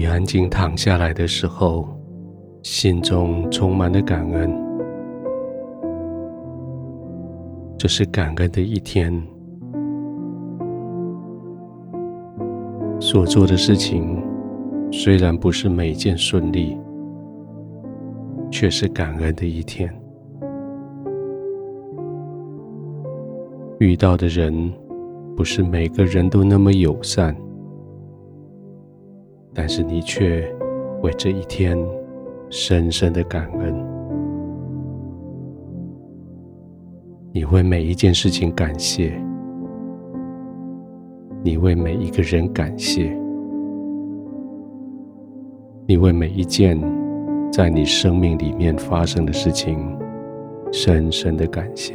你安静躺下来的时候，心中充满了感恩。这是感恩的一天，所做的事情虽然不是每件顺利，却是感恩的一天。遇到的人不是每个人都那么友善。但是你却为这一天深深的感恩，你为每一件事情感谢，你为每一个人感谢，你为每一件在你生命里面发生的事情深深的感谢。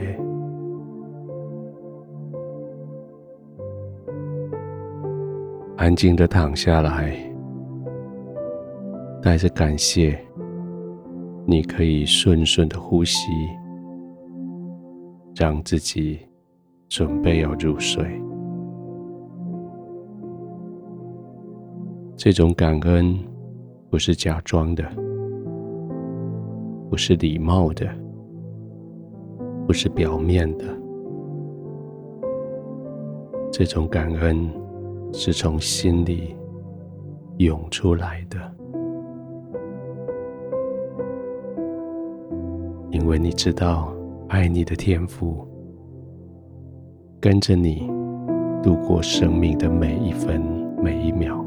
安静的躺下来。带着感谢，你可以顺顺的呼吸，让自己准备要入睡。这种感恩不是假装的，不是礼貌的，不是表面的。这种感恩是从心里涌出来的。因为你知道，爱你的天赋跟着你度过生命的每一分每一秒。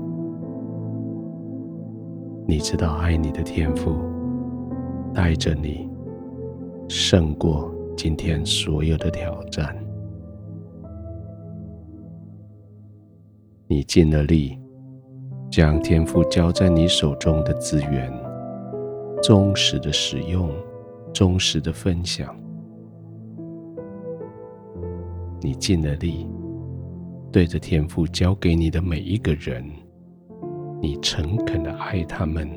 你知道，爱你的天赋带着你胜过今天所有的挑战。你尽了力，将天赋交在你手中的资源忠实的使用。忠实的分享，你尽了力，对着天父交给你的每一个人，你诚恳的爱他们，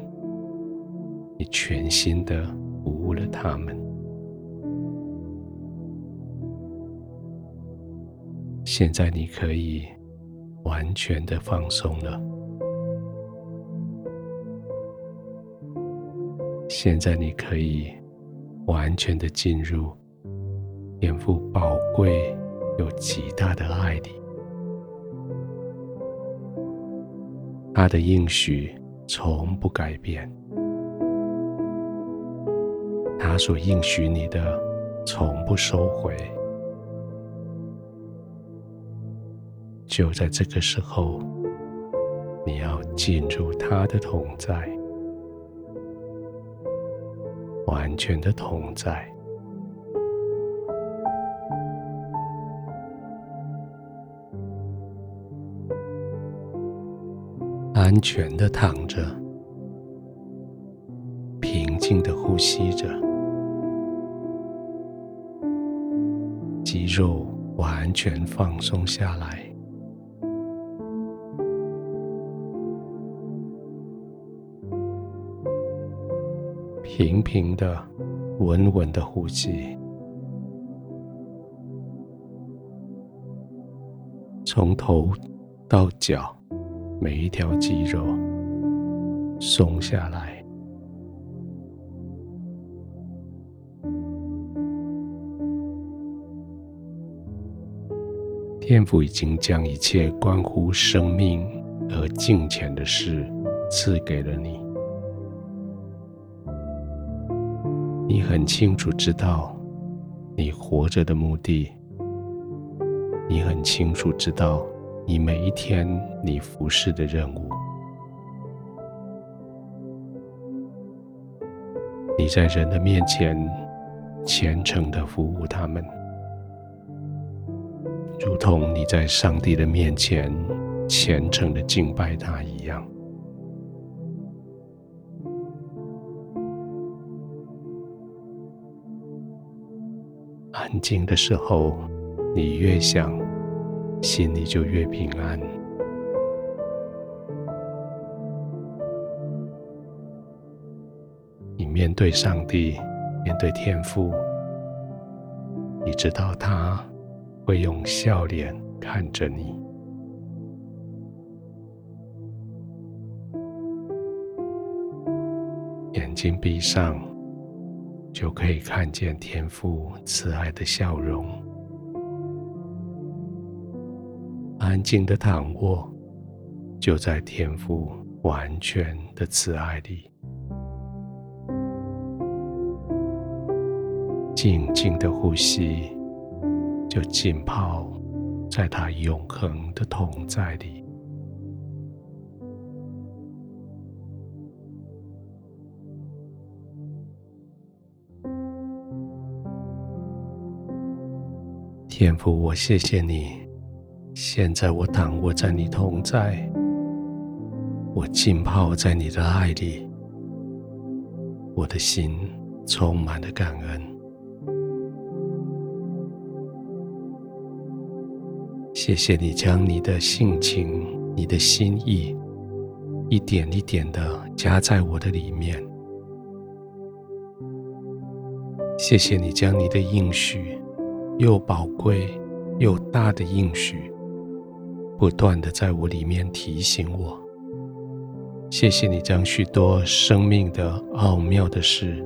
你全心的服务了他们。现在你可以完全的放松了。现在你可以。完全的进入天父宝贵又极大的爱里，他的应许从不改变，他所应许你的从不收回。就在这个时候，你要进入他的同在。完全的同在，安全的躺着，平静的呼吸着，肌肉完全放松下来。平平的、稳稳的呼吸，从头到脚，每一条肌肉松下来。天父已经将一切关乎生命和金钱的事赐给了你。你很清楚知道你活着的目的，你很清楚知道你每一天你服侍的任务。你在人的面前虔诚的服务他们，如同你在上帝的面前虔诚的敬拜他一样。安静的时候，你越想，心里就越平安。你面对上帝，面对天父，你知道他会用笑脸看着你。眼睛闭上，就可以看见天父慈爱的笑容。安静的躺卧，就在天父完全的慈爱里，静静的呼吸，就浸泡在他永恒的同在里。天父，我谢谢你。现在我躺卧在你同在，我浸泡在你的爱里，我的心充满了感恩。谢谢你将你的性情、你的心意，一点一点的加在我的里面。谢谢你将你的应许。又宝贵又大的应许，不断的在我里面提醒我。谢谢你将许多生命的奥妙的事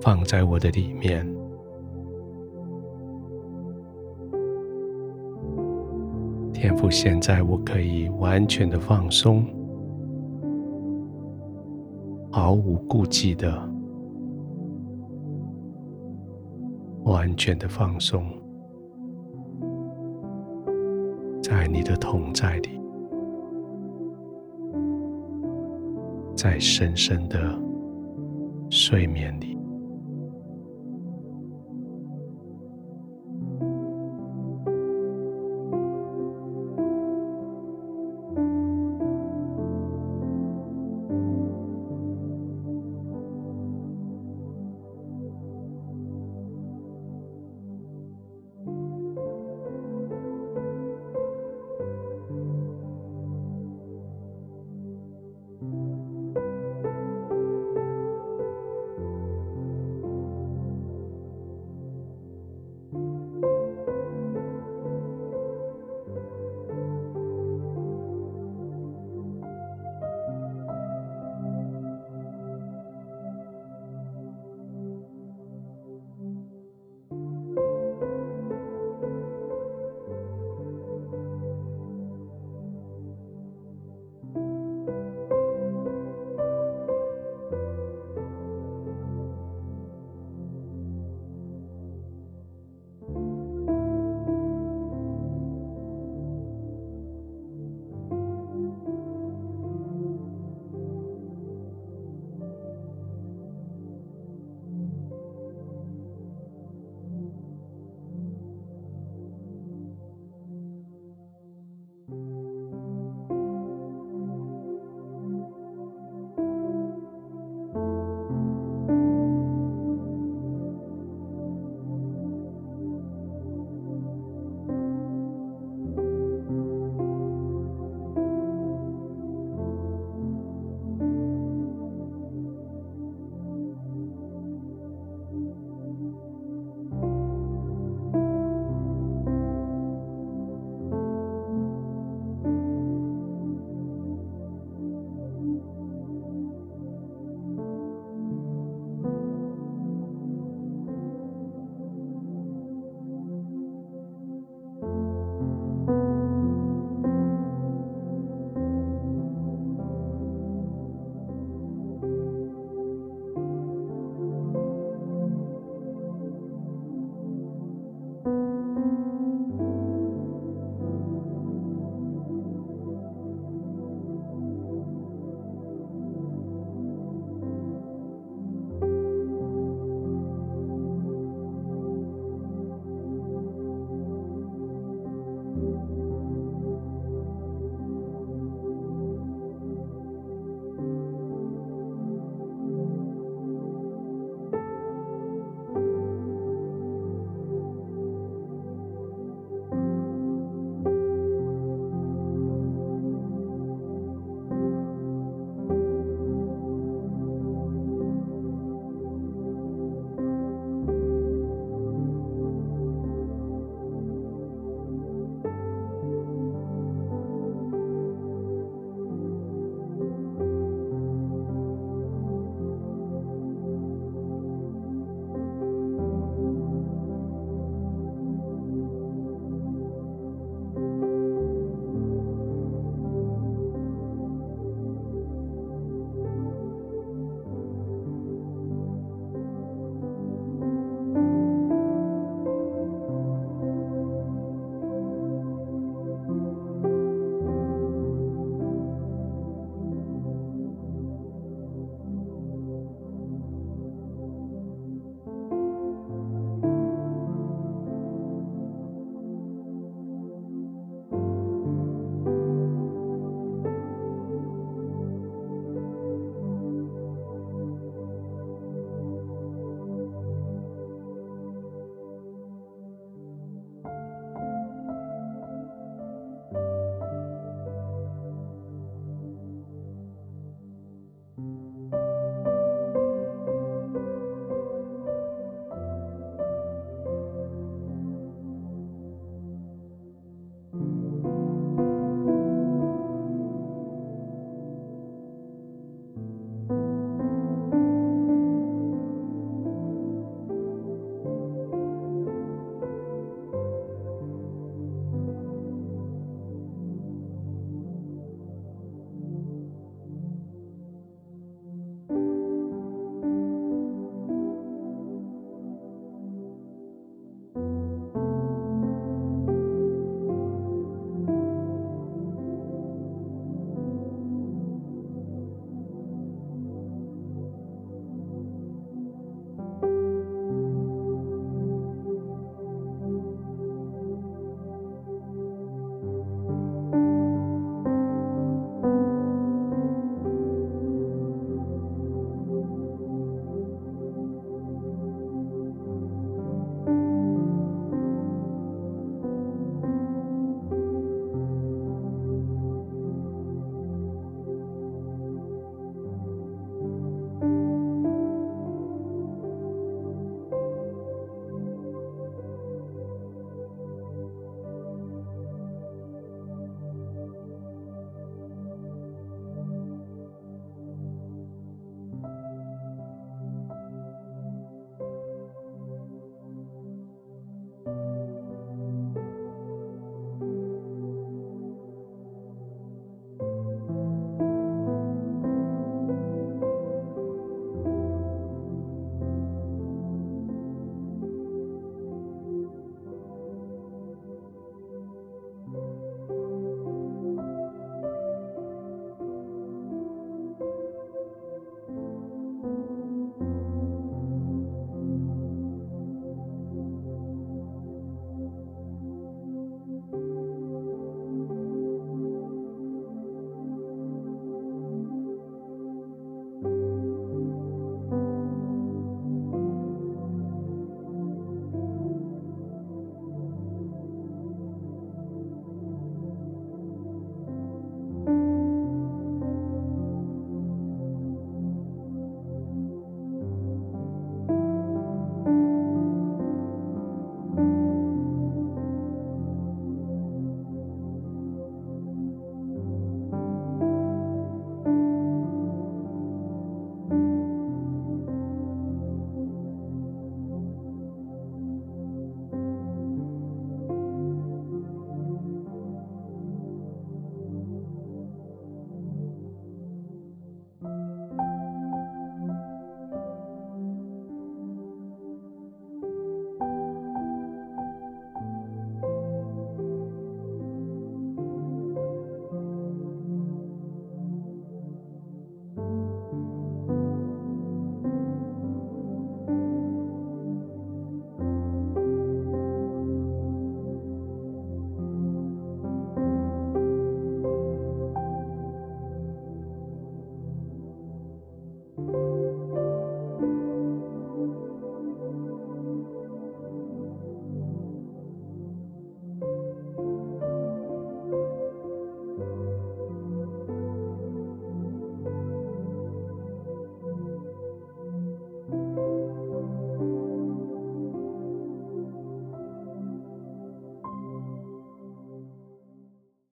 放在我的里面。天父，现在我可以完全的放松，毫无顾忌的。完全的放松，在你的同在里，在深深的睡眠里。